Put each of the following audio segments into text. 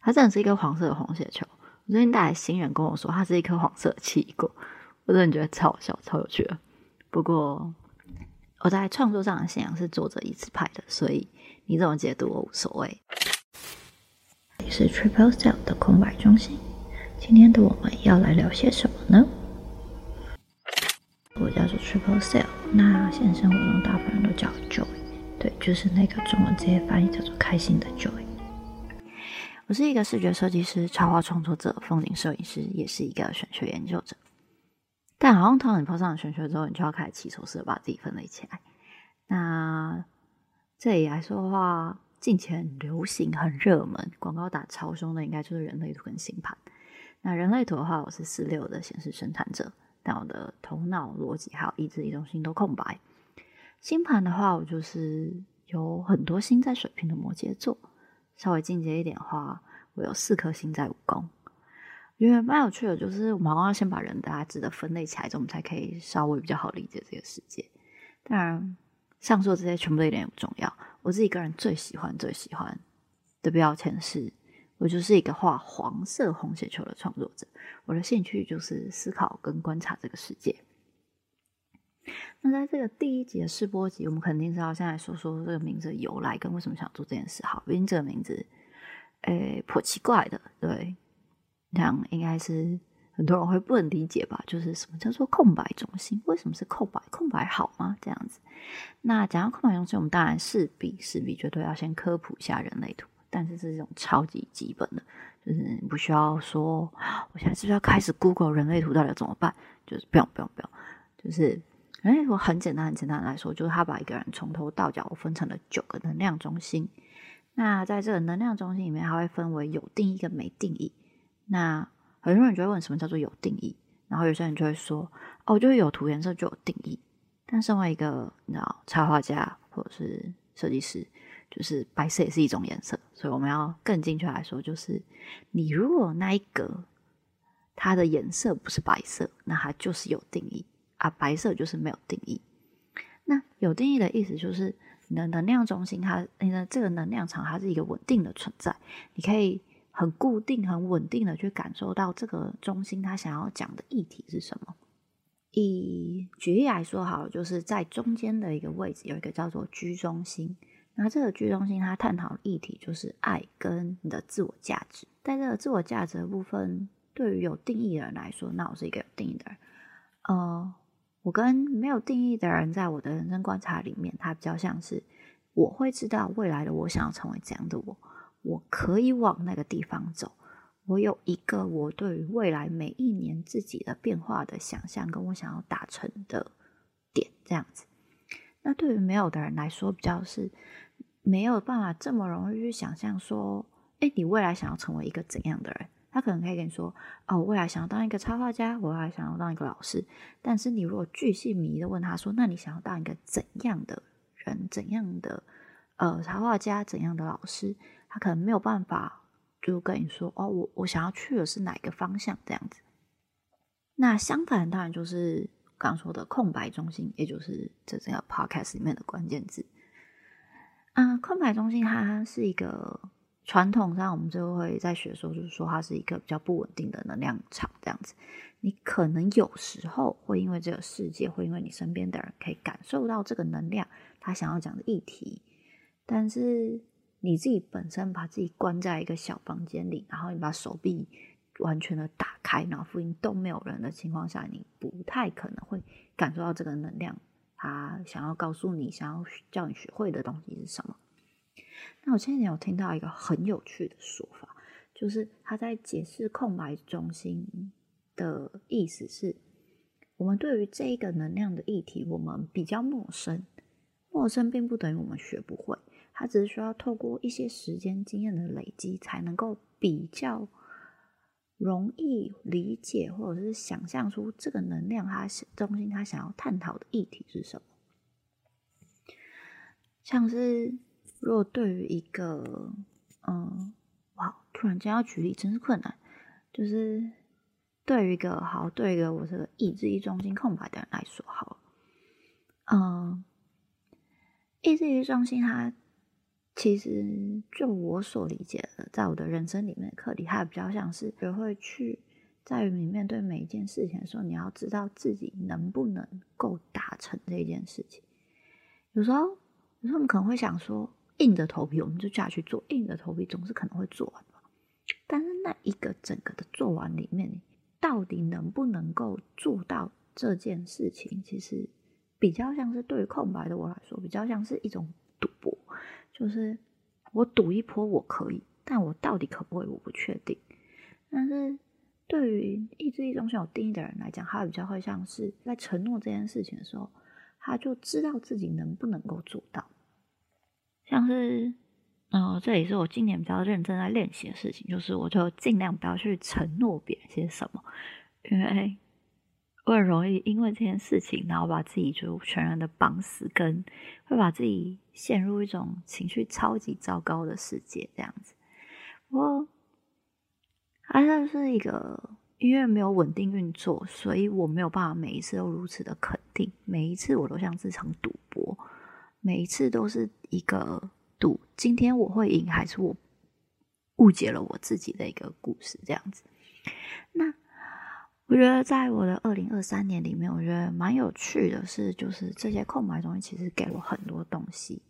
它真的是一颗黄色的红血球。我最近带来新人跟我说，它是一颗黄色的奇异果，我真的觉得超好笑、超有趣的。不过我在创作上的信仰是作者一次派的，所以你怎么解读我无所谓。你是 Triple Cell 的空白中心。今天的我们要来聊些什么呢？我叫做 Triple Cell，那现实生活中大部分人都叫 Joy，对，就是那个中文直接翻译叫做开心的 Joy。我是一个视觉设计师、插画创作者、风景摄影师，也是一个玄学研究者。但好像当你碰上玄学之后，你就要开始起手式把自己分类起来。那这里来说的话，近期很流行、很热门、广告打超凶的，应该就是人类图跟星盘。那人类图的话，我是四六的显示生产者，但我的头脑逻辑还有意志力中心都空白。星盘的话，我就是有很多星在水瓶的摩羯座。稍微进阶一点的话，我有四颗星在武功。因为蛮有趣的，就是我们要先把人大致的分类起来，之后我们才可以稍微比较好理解这个世界。当然。上述这些全部都一点也不重要。我自己个人最喜欢、最喜欢的标签是，我就是一个画黄色红血球的创作者。我的兴趣就是思考跟观察这个世界。那在这个第一集的试播集，我们肯定是要先来说说这个名字的由来跟为什么想做这件事。好，毕竟这个名字，诶，颇奇怪的。对，这样应该是。很多人会不能理解吧？就是什么叫做空白中心？为什么是空白？空白好吗？这样子。那讲到空白中心，我们当然势必势必绝对要先科普一下人类图，但是这是一种超级基本的，就是不需要说，我现在是不是要开始 Google 人类图到底怎么办？就是不用不用不用，就是哎，我很简单很简单来说，就是他把一个人从头到脚分成了九个能量中心。那在这个能量中心里面，它会分为有定义跟没定义。那很多人就会问什么叫做有定义，然后有些人就会说，哦，就是有图颜色就有定义。但身为一个你知道插画家或者是设计师，就是白色也是一种颜色，所以我们要更精确来说，就是你如果那一格它的颜色不是白色，那它就是有定义啊，白色就是没有定义。那有定义的意思就是你的能量中心，它你的这个能量场，它是一个稳定的存在，你可以。很固定、很稳定的去感受到这个中心它想要讲的议题是什么。以举例来说，好了，就是在中间的一个位置有一个叫做居中心。那这个居中心它探讨议题就是爱跟你的自我价值。在这个自我价值的部分，对于有定义的人来说，那我是一个有定义的人。呃，我跟没有定义的人，在我的人生观察里面，他比较像是我会知道未来的我想要成为怎样的我。我可以往那个地方走，我有一个我对于未来每一年自己的变化的想象，跟我想要达成的点这样子。那对于没有的人来说，比较是没有办法这么容易去想象说，哎，你未来想要成为一个怎样的人？他可能可以跟你说，哦，我未来想要当一个插画家，我还想要当一个老师。但是你如果巨细迷的问他说，那你想要当一个怎样的人？怎样的呃插画家？怎样的老师？他可能没有办法，就跟你说哦，我我想要去的是哪个方向这样子。那相反，当然就是刚刚说的空白中心，也就是这整个 podcast 里面的关键字。嗯，空白中心它是一个传统上我们就会在学的时候，就是说它是一个比较不稳定的能量场这样子。你可能有时候会因为这个世界，会因为你身边的人可以感受到这个能量，他想要讲的议题，但是。你自己本身把自己关在一个小房间里，然后你把手臂完全的打开，然后附近都没有人的情况下，你不太可能会感受到这个能量。他想要告诉你，想要叫你学会的东西是什么？那我前几天有听到一个很有趣的说法，就是他在解释空白中心的意思是：我们对于这一个能量的议题，我们比较陌生，陌生并不等于我们学不会。它只是需要透过一些时间经验的累积，才能够比较容易理解，或者是想象出这个能量它中心它想要探讨的议题是什么。像是如果对于一个嗯，哇，突然间要举例真是困难。就是对于一个好，对于一个我这个意志力中心空白的人来说，好，嗯，意志力中心它。其实就我所理解的，在我的人生里面的，课题它比较像是学会去，在于你面对每一件事情的时候，你要知道自己能不能够达成这件事情。有时候，有时候我们可能会想说，硬着头皮我们就下去做，硬着头皮总是可能会做完吧。但是那一个整个的做完里面，到底能不能够做到这件事情，其实比较像是对于空白的我来说，比较像是一种赌博。就是我赌一波我可以，但我到底可不可以我不确定。但是对于意志力中心有定义的人来讲，他比较会像是在承诺这件事情的时候，他就知道自己能不能够做到。像是，呃，这也是我今年比较认真在练习的事情，就是我就尽量不要去承诺别人些什么，因为。我很容易因为这件事情，然后把自己就全然的绑死，跟会把自己陷入一种情绪超级糟糕的世界这样子。不过，它是一个因为没有稳定运作，所以我没有办法每一次都如此的肯定。每一次我都像这场赌博，每一次都是一个赌，今天我会赢还是我误解了我自己的一个故事这样子。那。我觉得在我的二零二三年里面，我觉得蛮有趣的是，就是这些空白东西其实给我很多东西。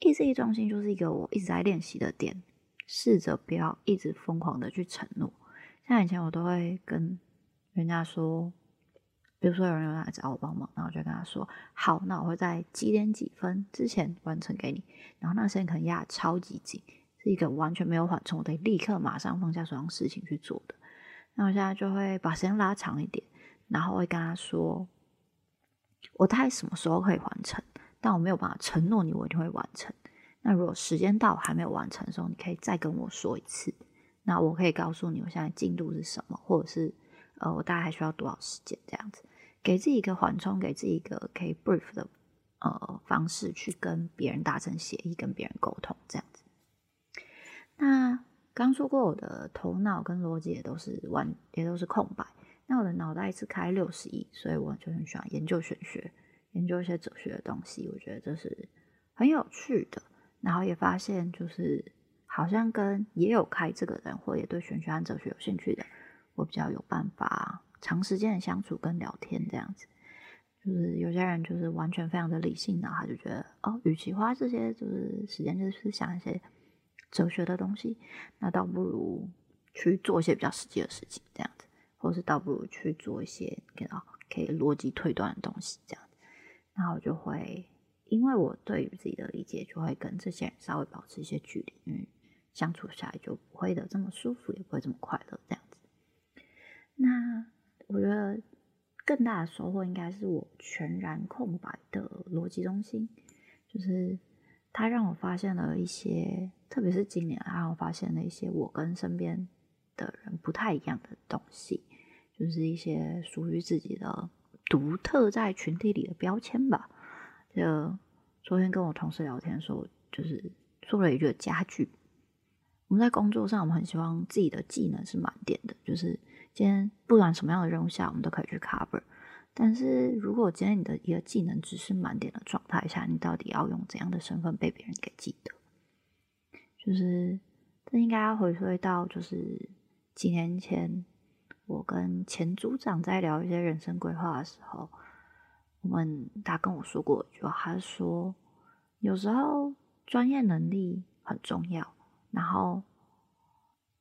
意志力中心就是一个我一直在练习的点，试着不要一直疯狂的去承诺。像以前我都会跟人家说，比如说有人来找我帮忙，然后我就跟他说：“好，那我会在几点几分之前完成给你。”然后那时间可能压超级紧，是一个完全没有缓冲，我得立刻马上放下手上事情去做的。那我现在就会把时间拉长一点，然后会跟他说，我大概什么时候可以完成，但我没有办法承诺你我一定会完成。那如果时间到还没有完成的时候，你可以再跟我说一次，那我可以告诉你我现在进度是什么，或者是呃我大概还需要多少时间这样子，给自己一个缓冲，给自己一个可以 brief 的呃方式去跟别人达成协议，跟别人沟通这样子。那。刚说过，我的头脑跟逻辑也都是完，也都是空白。那我的脑袋是开六十亿，所以我就很喜欢研究玄学，研究一些哲学的东西。我觉得这是很有趣的。然后也发现，就是好像跟也有开这个人，或也对玄学和哲学有兴趣的，我比较有办法长时间的相处跟聊天这样子。就是有些人就是完全非常的理性，然后他就觉得哦，与其花这些就是时间，就是想一些。哲学的东西，那倒不如去做一些比较实际的事情，这样子，或是倒不如去做一些给到可以逻辑推断的东西，这样子。那我就会，因为我对于自己的理解，就会跟这些人稍微保持一些距离，因为相处下来就不会的这么舒服，也不会这么快乐，这样子。那我觉得更大的收获应该是我全然空白的逻辑中心，就是。他让我发现了一些，特别是今年，他让我发现了一些我跟身边的人不太一样的东西，就是一些属于自己的独特在群体里的标签吧。就昨天跟我同事聊天的时候，就是说了一句家具。我们在工作上，我们很希望自己的技能是满点的，就是今天不管什么样的任务下，我们都可以去 cover。但是如果今天你的一个技能只是满点的状态下，你到底要用怎样的身份被别人给记得？就是这应该要回归到就是几年前，我跟前组长在聊一些人生规划的时候，我们他跟我说过一句话，他说有时候专业能力很重要，然后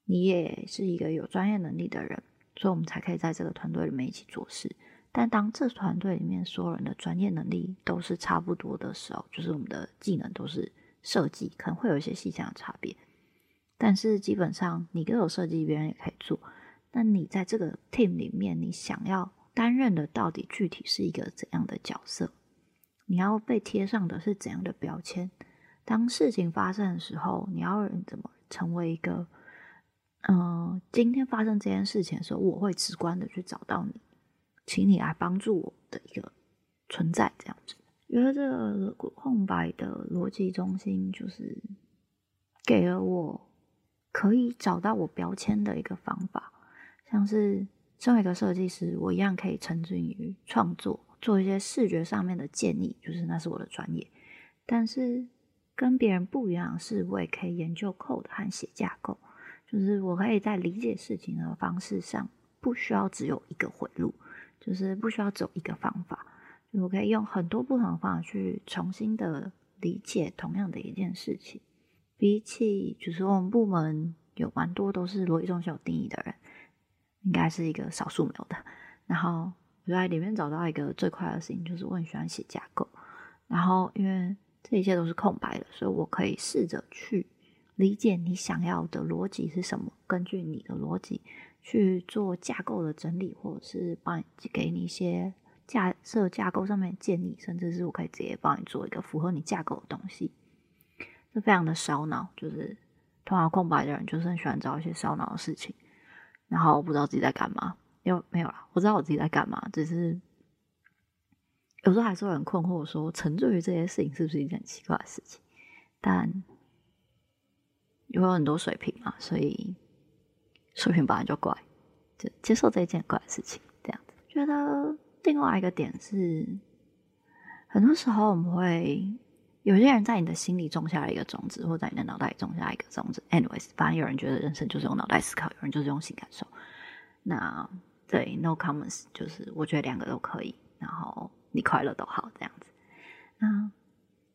你也是一个有专业能力的人，所以我们才可以在这个团队里面一起做事。但当这团队里面所有人的专业能力都是差不多的时候，就是我们的技能都是设计，可能会有一些细项的差别。但是基本上你各有设计，别人也可以做。那你在这个 team 里面，你想要担任的到底具体是一个怎样的角色？你要被贴上的是怎样的标签？当事情发生的时候，你要怎么成为一个……嗯，今天发生这件事情的时候，我会直观的去找到你。请你来帮助我的一个存在，这样子。觉得这个空白的逻辑中心，就是给了我可以找到我标签的一个方法。像是身为一个设计师，我一样可以沉浸于创作，做一些视觉上面的建议，就是那是我的专业。但是跟别人不一样，是我也可以研究 code 和写架构，就是我可以在理解事情的方式上，不需要只有一个回路，就是不需要走一个方法，我可以用很多不同的方法去重新的理解同样的一件事情。比起就是我们部门有蛮多都是逻辑中心有定义的人，应该是一个少数没有的。然后我在里面找到一个最快的事情，就是我很喜欢写架构，然后因为。这一切都是空白的，所以我可以试着去理解你想要的逻辑是什么，根据你的逻辑去做架构的整理，或者是帮你给你一些架设架构上面建议，甚至是我可以直接帮你做一个符合你架构的东西。这非常的烧脑，就是通常空白的人就是很喜欢找一些烧脑的事情，然后我不知道自己在干嘛。又没有了，我知道我自己在干嘛，只是。有时候还是会很困惑，说沉醉于这些事情是不是一件奇怪的事情？但有很多水平嘛，所以水平本来就怪，就接受这一件怪事情。这样子，觉得另外一个点是，很多时候我们会有些人在你的心里种下了一个种子，或在你的脑袋里种下一个种子。Anyways，反正有人觉得人生就是用脑袋思考，有人就是用心感受。那对，No comments，就是我觉得两个都可以。然后。你快乐都好，这样子。那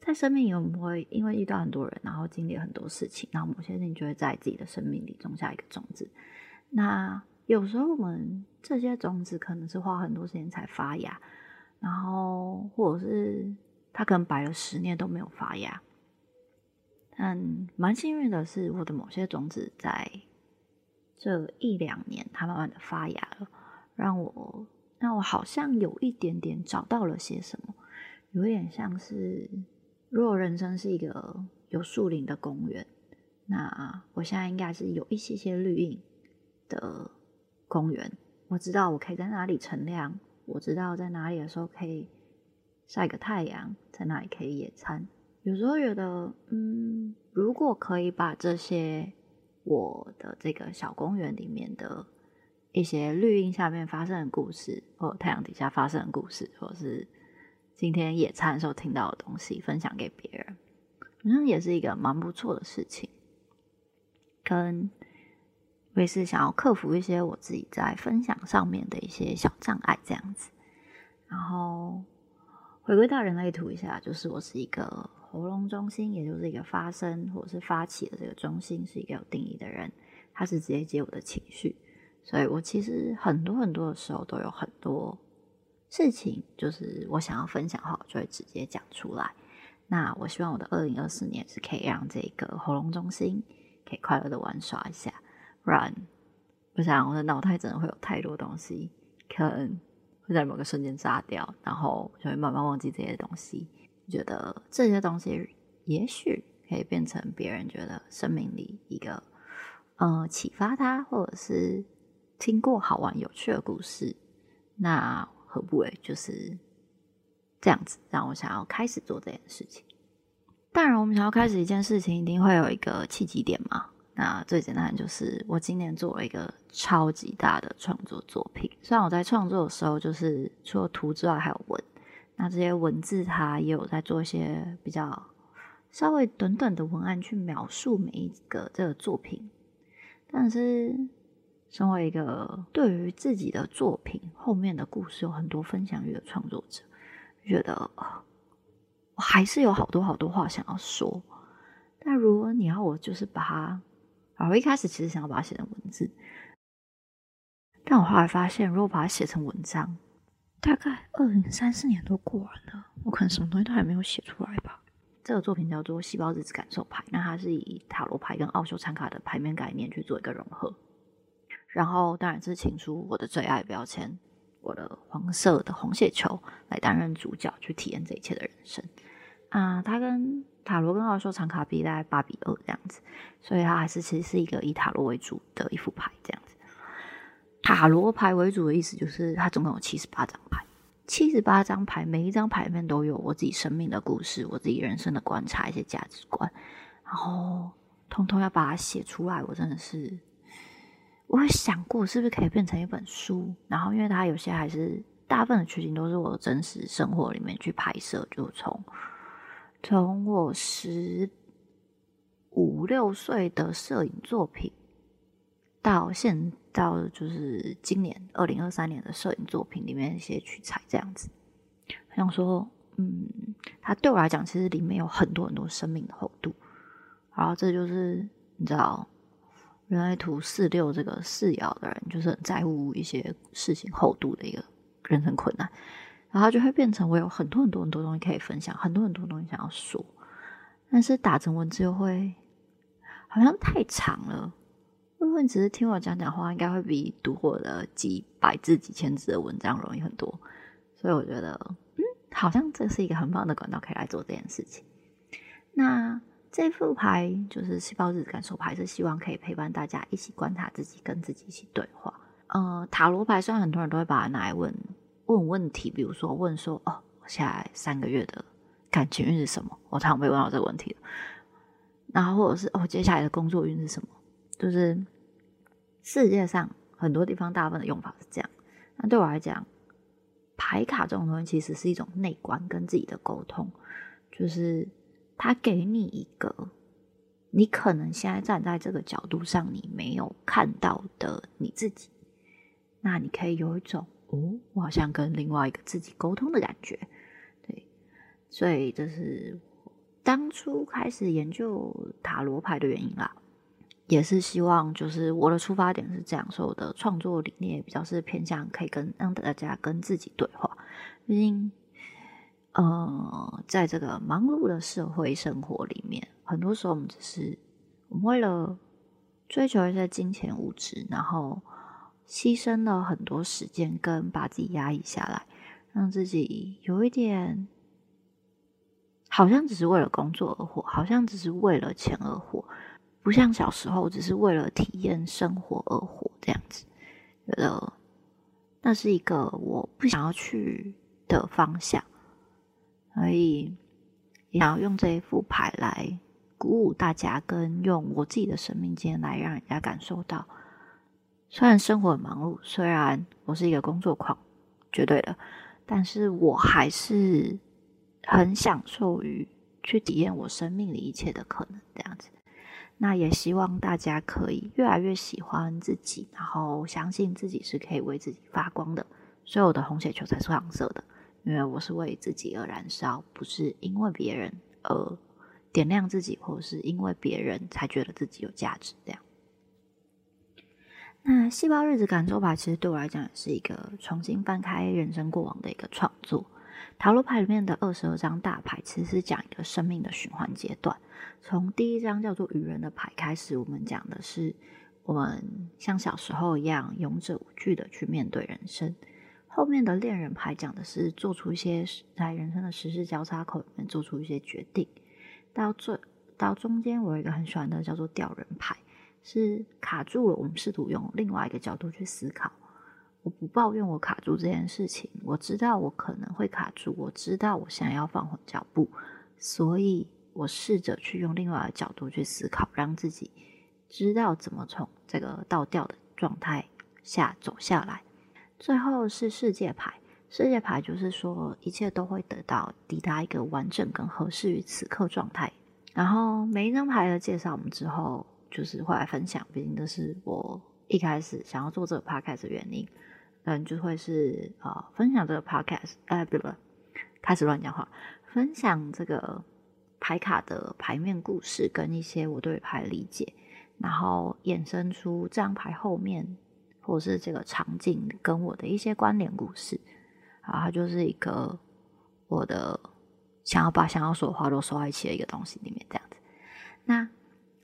在生命里，我们会因为遇到很多人，然后经历很多事情，然后某些事情就会在自己的生命里种下一个种子。那有时候我们这些种子可能是花很多时间才发芽，然后或者是它可能摆了十年都没有发芽。但蛮幸运的是，我的某些种子在这一两年，它慢慢的发芽了，让我。让我好像有一点点找到了些什么，有点像是，如果人生是一个有树林的公园，那我现在应该是有一些些绿荫的公园。我知道我可以在哪里乘凉，我知道在哪里的时候可以晒个太阳，在哪里可以野餐。有时候觉得，嗯，如果可以把这些我的这个小公园里面的。一些绿荫下面发生的故事，或太阳底下发生的故事，或者是今天野餐的时候听到的东西，分享给别人，好像也是一个蛮不错的事情。跟我也是想要克服一些我自己在分享上面的一些小障碍，这样子。然后回归到人类图一下，就是我是一个喉咙中心，也就是一个发声或者是发起的这个中心，是一个有定义的人，他是直接接我的情绪。所以我其实很多很多的时候都有很多事情，就是我想要分享的话，就会直接讲出来。那我希望我的二零二四年是可以让这个喉咙中心可以快乐的玩耍一下，不然我想我的脑袋真的会有太多东西，可能会在某个瞬间炸掉，然后就会慢慢忘记这些东西。觉得这些东西也许可以变成别人觉得生命里一个呃启发他，或者是。听过好玩有趣的故事，那何不为就是这样子，让我想要开始做这件事情。当然，我们想要开始一件事情，一定会有一个契机点嘛。那最简单就是我今年做了一个超级大的创作作品。虽然我在创作的时候，就是除了图之外还有文，那这些文字它也有在做一些比较稍微短短的文案去描述每一个这个作品，但是。身为一个对于自己的作品后面的故事有很多分享欲的创作者，觉得我还是有好多好多话想要说。但如果你要我就是把它，我一开始其实想要把它写成文字，但我后来发现，如果把它写成文章，大概二零三四年都过完了，我可能什么东西都还没有写出来吧。这个作品叫做《细胞日子感受牌》，那它是以塔罗牌跟奥修参卡的牌面概念去做一个融合。然后当然是请出我的最爱标签，我的黄色的红血球来担任主角，去体验这一切的人生。啊，他跟塔罗跟奥修长卡比大概八比二这样子，所以他还是其实是一个以塔罗为主的一副牌这样子。塔罗牌为主的意思就是它总共有七十八张牌，七十八张牌每一张牌面都有我自己生命的故事，我自己人生的观察一些价值观，然后通通要把它写出来，我真的是。我会想过是不是可以变成一本书，然后因为它有些还是大部分的取景都是我真实生活里面去拍摄，就从从我十五六岁的摄影作品，到现到就是今年二零二三年的摄影作品里面一些取材，这样子，想说，嗯，它对我来讲，其实里面有很多很多生命的厚度。然后这就是你知道，原来图四六这个四爻的人，就是很在乎一些事情厚度的一个人生困难，然后就会变成我有很多很多很多东西可以分享，很多很多东西想要说，但是打成文字又会好像太长了。如果你只是听我讲讲话，应该会比读我的几百字几千字的文章容易很多。所以我觉得，嗯，好像这是一个很棒的管道，可以来做这件事情。那。这副牌就是细胞日子感受牌，是希望可以陪伴大家一起观察自己，跟自己一起对话。呃，塔罗牌虽然很多人都会把它拿来问问问题，比如说问说哦，我下来三个月的感情运是什么？我常常被问到这个问题然后或者是哦，接下来的工作运是什么？就是世界上很多地方大部分的用法是这样。那对我来讲，牌卡这种东西其实是一种内观跟自己的沟通，就是。他给你一个，你可能现在站在这个角度上，你没有看到的你自己，那你可以有一种哦，我好像跟另外一个自己沟通的感觉，对，所以这是当初开始研究塔罗牌的原因啦，也是希望就是我的出发点是这样，所以我的创作理念也比较是偏向可以跟让大家跟自己对话，毕竟。呃，在这个忙碌的社会生活里面，很多时候我们只是我们为了追求一些金钱物质，然后牺牲了很多时间，跟把自己压抑下来，让自己有一点好像只是为了工作而活，好像只是为了钱而活，不像小时候只是为了体验生活而活这样子。觉得那是一个我不想要去的方向。所以，想要用这一副牌来鼓舞大家，跟用我自己的生命经验来让人家感受到，虽然生活很忙碌，虽然我是一个工作狂，绝对的，但是我还是很享受于去体验我生命里一切的可能这样子。那也希望大家可以越来越喜欢自己，然后相信自己是可以为自己发光的。所有的红血球才是黄色的。因为我是为自己而燃烧，不是因为别人而点亮自己，或者是因为别人才觉得自己有价值。这样，那细胞日子感受牌其实对我来讲也是一个重新翻开人生过往的一个创作。塔罗牌里面的二十二张大牌其实是讲一个生命的循环阶段。从第一张叫做愚人的牌开始，我们讲的是我们像小时候一样勇者无惧的去面对人生。后面的恋人牌讲的是做出一些在人生的时事交叉口里面做出一些决定，到最到中间我有一个很喜欢的叫做吊人牌，是卡住了，我们试图用另外一个角度去思考。我不抱怨我卡住这件事情，我知道我可能会卡住，我知道我想要放缓脚步，所以我试着去用另外一个角度去思考，让自己知道怎么从这个倒吊的状态下走下来。最后是世界牌，世界牌就是说一切都会得到抵达一个完整跟合适于此刻状态。然后每一张牌的介绍，我们之后就是会来分享。毕竟这是我一开始想要做这个 podcast 的原因，嗯，就会是呃分享这个 podcast，哎，不不，开始乱讲话，分享这个牌卡的牌面故事跟一些我对牌理解，然后衍生出这张牌后面。或是这个场景跟我的一些关联故事，啊，它就是一个我的想要把想要说的话都收在一起的一个东西里面，这样子。那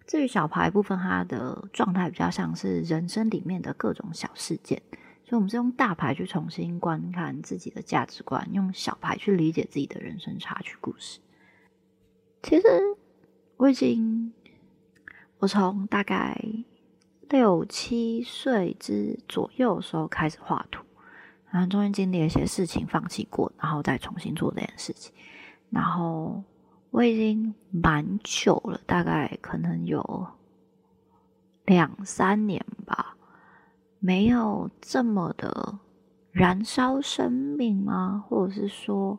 至于小牌部分，它的状态比较像是人生里面的各种小事件，所以我们是用大牌去重新观看自己的价值观，用小牌去理解自己的人生插曲故事。其实我已经，我从大概。六七岁之左右的时候开始画图，然后中间经历了一些事情，放弃过，然后再重新做这件事情。然后我已经蛮久了，大概可能有两三年吧，没有这么的燃烧生命吗？或者是说，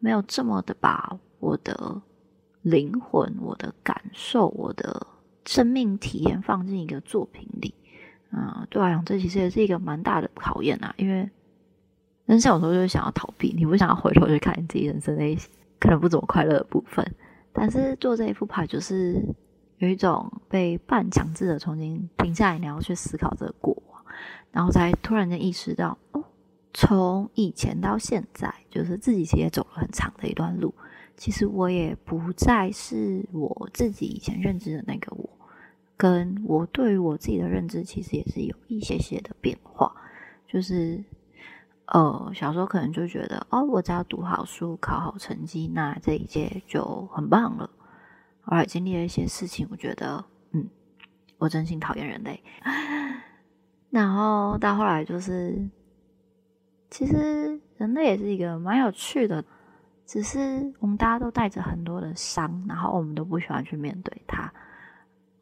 没有这么的把我的灵魂、我的感受、我的生命体验放进一个作品里。嗯，对我来讲，这其实也是一个蛮大的考验啊。因为人生有时候就是想要逃避，你不想要回头去看你自己人生那些可能不怎么快乐的部分。但是做这一副牌，就是有一种被半强制的重新停下来，你要去思考这个过往，然后才突然间意识到，哦，从以前到现在，就是自己其实也走了很长的一段路。其实我也不再是我自己以前认知的那个我。跟我对于我自己的认知，其实也是有一些些的变化。就是，呃，小时候可能就觉得，哦，我只要读好书、考好成绩，那这一届就很棒了。后来经历了一些事情，我觉得，嗯，我真心讨厌人类。然后到后来就是，其实人类也是一个蛮有趣的，只是我们大家都带着很多的伤，然后我们都不喜欢去面对它。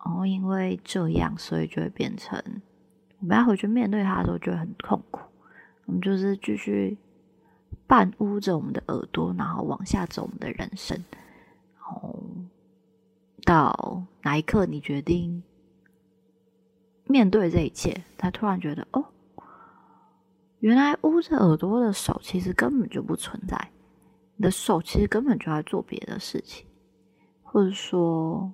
然后因为这样，所以就会变成我们要回去面对它的时候，就会很痛苦。我们就是继续半捂着我们的耳朵，然后往下走我们的人生。然后到哪一刻，你决定面对这一切，他突然觉得，哦，原来捂着耳朵的手其实根本就不存在，的手其实根本就在做别的事情，或者说。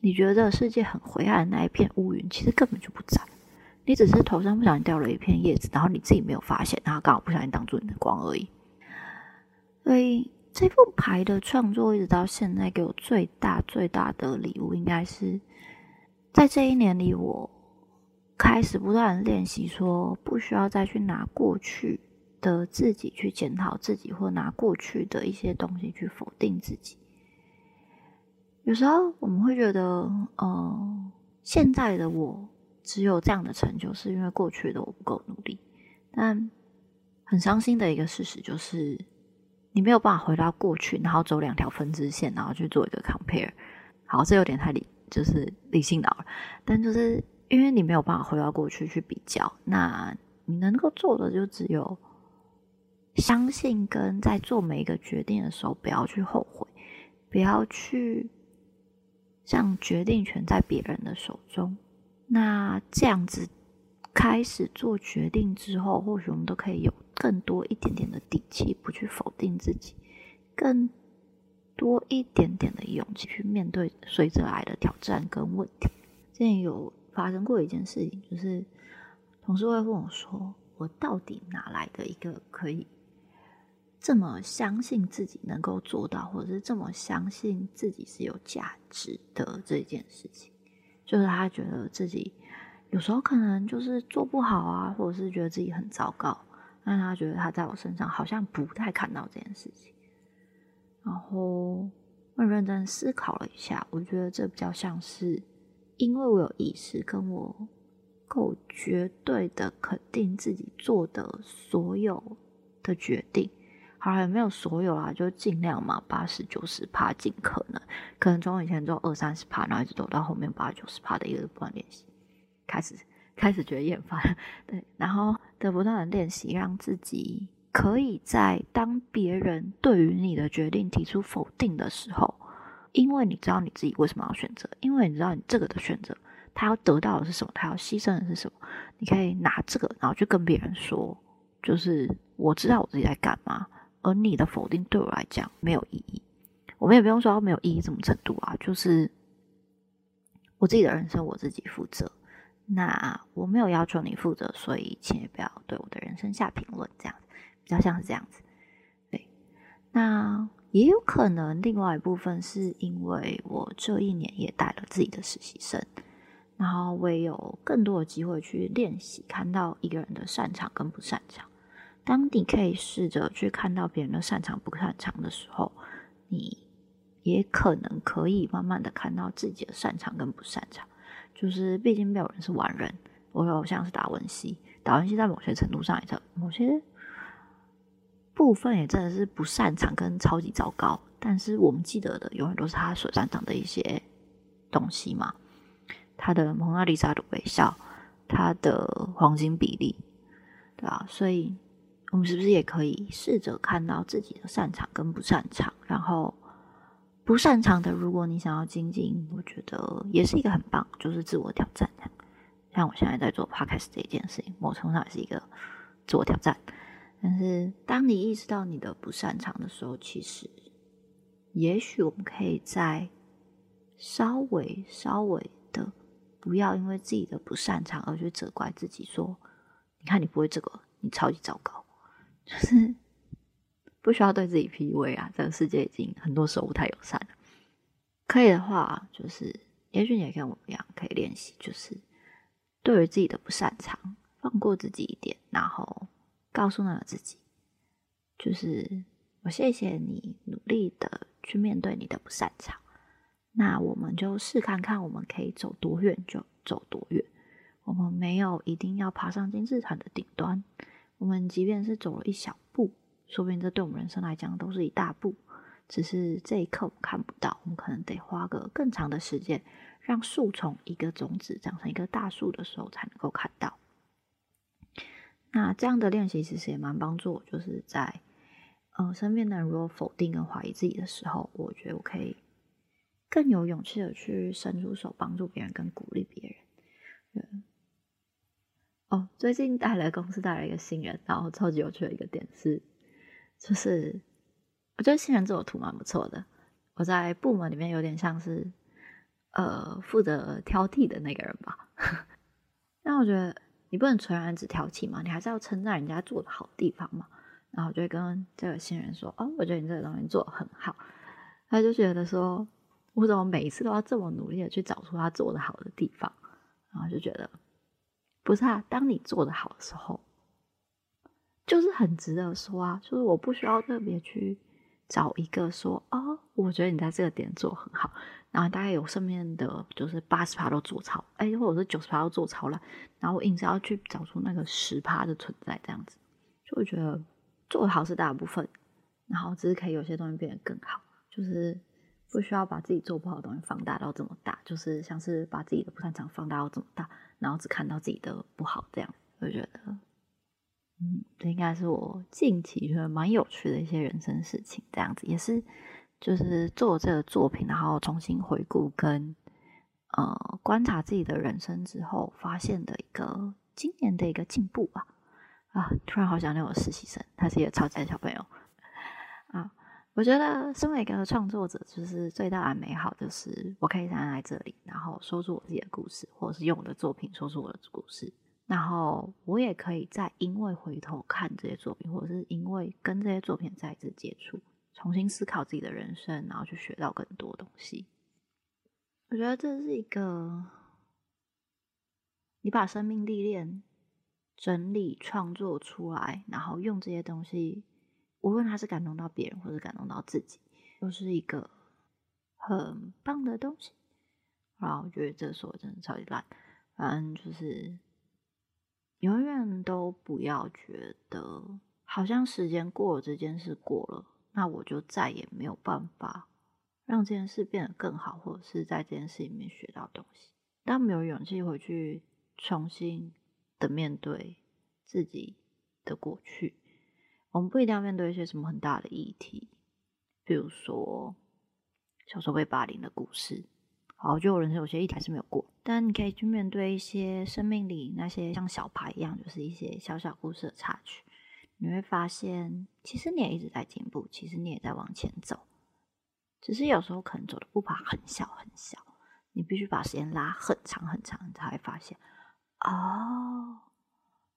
你觉得这个世界很灰暗那一片乌云，其实根本就不在。你只是头上不小心掉了一片叶子，然后你自己没有发现，然后刚好不小心挡住你的光而已。所以这副牌的创作一直到现在，给我最大最大的礼物，应该是在这一年里，我开始不断练习，说不需要再去拿过去的自己去检讨自己，或拿过去的一些东西去否定自己。有时候我们会觉得，呃，现在的我只有这样的成就，是因为过去的我不够努力。但很伤心的一个事实就是，你没有办法回到过去，然后走两条分支线，然后去做一个 compare。好，这有点太理，就是理性脑了。但就是因为你没有办法回到过去去比较，那你能够做的就只有相信，跟在做每一个决定的时候不要去后悔，不要去。让决定权在别人的手中，那这样子开始做决定之后，或许我们都可以有更多一点点的底气，不去否定自己，更多一点点的勇气去面对随之来的挑战跟问题。之前有发生过一件事情，就是同事会问我说：“我到底哪来的一个可以？”这么相信自己能够做到，或者是这么相信自己是有价值的这件事情，就是他觉得自己有时候可能就是做不好啊，或者是觉得自己很糟糕，但他觉得他在我身上好像不太看到这件事情。然后我认真思考了一下，我觉得这比较像是因为我有意识，跟我够绝对的肯定自己做的所有的决定。好像没有所有啦，就尽量嘛，八十九十趴尽可能，可能从以前做二三十趴，然后一直走到后面八九十趴的一个不断练习，开始开始觉得厌烦，对，然后的不断的练习，让自己可以在当别人对于你的决定提出否定的时候，因为你知道你自己为什么要选择，因为你知道你这个的选择，他要得到的是什么，他要牺牲的是什么，你可以拿这个，然后去跟别人说，就是我知道我自己在干嘛。而你的否定对我来讲没有意义，我们也不用说没有意义什么程度啊，就是我自己的人生我自己负责，那我没有要求你负责，所以请也不要对我的人生下评论，这样子比较像是这样子。对，那也有可能另外一部分是因为我这一年也带了自己的实习生，然后我也有更多的机会去练习，看到一个人的擅长跟不擅长。当你可以试着去看到别人的擅长不擅长的时候，你也可能可以慢慢的看到自己的擅长跟不擅长。就是毕竟没有人是完人，我有像是达文西，达文西在某些程度上也在某些部分也真的是不擅长跟超级糟糕。但是我们记得的永远都是他所擅长的一些东西嘛，他的蒙娜丽莎的微笑，他的黄金比例，对吧？所以。我们是不是也可以试着看到自己的擅长跟不擅长，然后不擅长的，如果你想要精进，我觉得也是一个很棒，就是自我挑战。像我现在在做 podcast 这件事情，某程度上也是一个自我挑战。但是当你意识到你的不擅长的时候，其实也许我们可以在稍微稍微的不要因为自己的不擅长而去责怪自己，说你看你不会这个，你超级糟糕，就是。不需要对自己 PUA 啊！这个世界已经很多时候不太友善了。可以的话，就是也许你也跟我一样，可以练习，就是对于自己的不擅长，放过自己一点，然后告诉那个自己，就是我谢谢你努力的去面对你的不擅长。那我们就试看看，我们可以走多远就走多远。我们没有一定要爬上金字塔的顶端，我们即便是走了一小步。说不定这对我们人生来讲都是一大步，只是这一刻我们看不到，我们可能得花个更长的时间，让树从一个种子长成一棵大树的时候才能够看到。那这样的练习其实也蛮帮助我，就是在呃身边的人如果否定跟怀疑自己的时候，我觉得我可以更有勇气的去伸出手帮助别人跟鼓励别人。哦，最近带来公司带来一个新人，然后超级有趣的一个点是。就是我觉得新人做的图蛮不错的。我在部门里面有点像是呃负责挑剔的那个人吧。那我觉得你不能纯然只挑剔嘛，你还是要称赞人家做的好地方嘛。然后我就会跟这个新人说：“哦，我觉得你这个东西做的很好。”他就觉得说：“我怎么每一次都要这么努力的去找出他做的好的地方？”然后就觉得不是啊，当你做的好的时候。就是很值得说啊，就是我不需要特别去找一个说哦，我觉得你在这个点做很好，然后大概有上面的就是八十趴都做超，哎，或者是九十趴都做超了，然后我硬是要去找出那个十趴的存在，这样子，就会觉得做的好是大部分，然后只是可以有些东西变得更好，就是不需要把自己做不好的东西放大到这么大，就是像是把自己的不擅长放大到这么大，然后只看到自己的不好这样，我觉得。嗯，这应该是我近期觉得蛮有趣的一些人生事情，这样子也是，就是做这个作品，然后重新回顾跟呃观察自己的人生之后，发现的一个今年的一个进步吧。啊，突然好想念我实习生，他是一个超级的小朋友啊。我觉得身为一个创作者，就是最大的美好就是我可以站在这里，然后说出我自己的故事，或者是用我的作品说出我的故事。然后我也可以再因为回头看这些作品，或者是因为跟这些作品再一次接触，重新思考自己的人生，然后去学到更多东西。我觉得这是一个，你把生命历练整理创作出来，然后用这些东西，无论他是感动到别人，或者感动到自己，都是一个很棒的东西。然后我觉得这说真的超级烂，反正就是。永远都不要觉得好像时间过了，这件事过了，那我就再也没有办法让这件事变得更好，或者是在这件事里面学到东西。当没有勇气回去重新的面对自己的过去，我们不一定要面对一些什么很大的议题，比如说小时候被霸凌的故事。好，就我人生有些议题还是没有过，但你可以去面对一些生命里那些像小牌一样，就是一些小小故事的插曲，你会发现，其实你也一直在进步，其实你也在往前走，只是有时候可能走的步伐很小很小，你必须把时间拉很长很长，你才会发现，哦，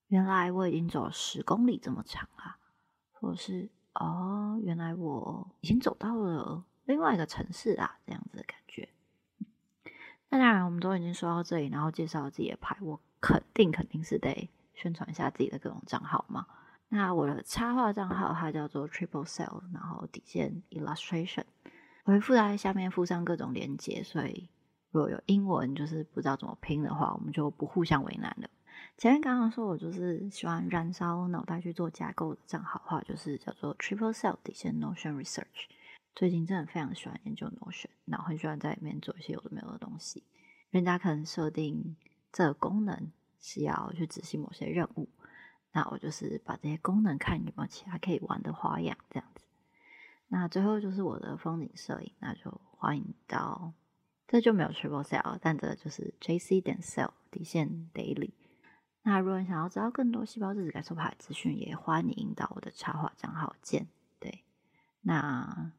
原来我已经走了十公里这么长啊，或是哦，原来我已经走到了另外一个城市啊，这样子的感觉。那当然，我们都已经说到这里，然后介绍自己的牌，我肯定肯定是得宣传一下自己的各种账号嘛。那我的插画账号它叫做 Triple Cell，然后底线 Illustration，我会附在下面附上各种连接，所以如果有英文就是不知道怎么拼的话，我们就不互相为难了。前面刚刚说我就是喜欢燃烧脑袋去做架构的账号的话，就是叫做 Triple Cell 底线 Notion Research。最近真的非常喜欢研究 Notion，然后很喜欢在里面做一些有的没有的东西。人家可能设定这个功能是要去执行某些任务，那我就是把这些功能看有没有其他可以玩的花样，这样子。那最后就是我的风景摄影，那就欢迎到，这就没有 triple sell，但这就是 J C 点 sell 底线 daily。那如果你想要知道更多细胞自主感受牌资讯，也欢迎到我的插画账号见。对，那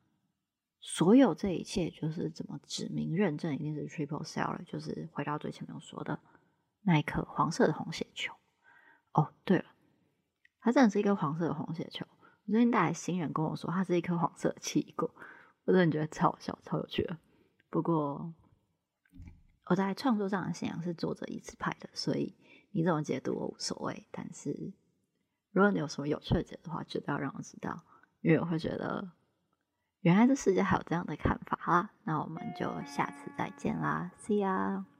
所有这一切就是怎么指明认证一定是 triple sell 了，就是回到最前面说的那一颗黄色的红血球。哦，对了，它真的是一个黄色的红血球。我最近带来新人跟我说，它是一颗黄色的奇异果，我真的觉得超好笑、超有趣的。不过我在创作上的信仰是作者一次派的，所以你怎么解读我无所谓。但是如果你有什么有趣的解读的话，绝对要让我知道，因为我会觉得原来这世界还有这样的看法啦。那我们就下次再见啦，See you。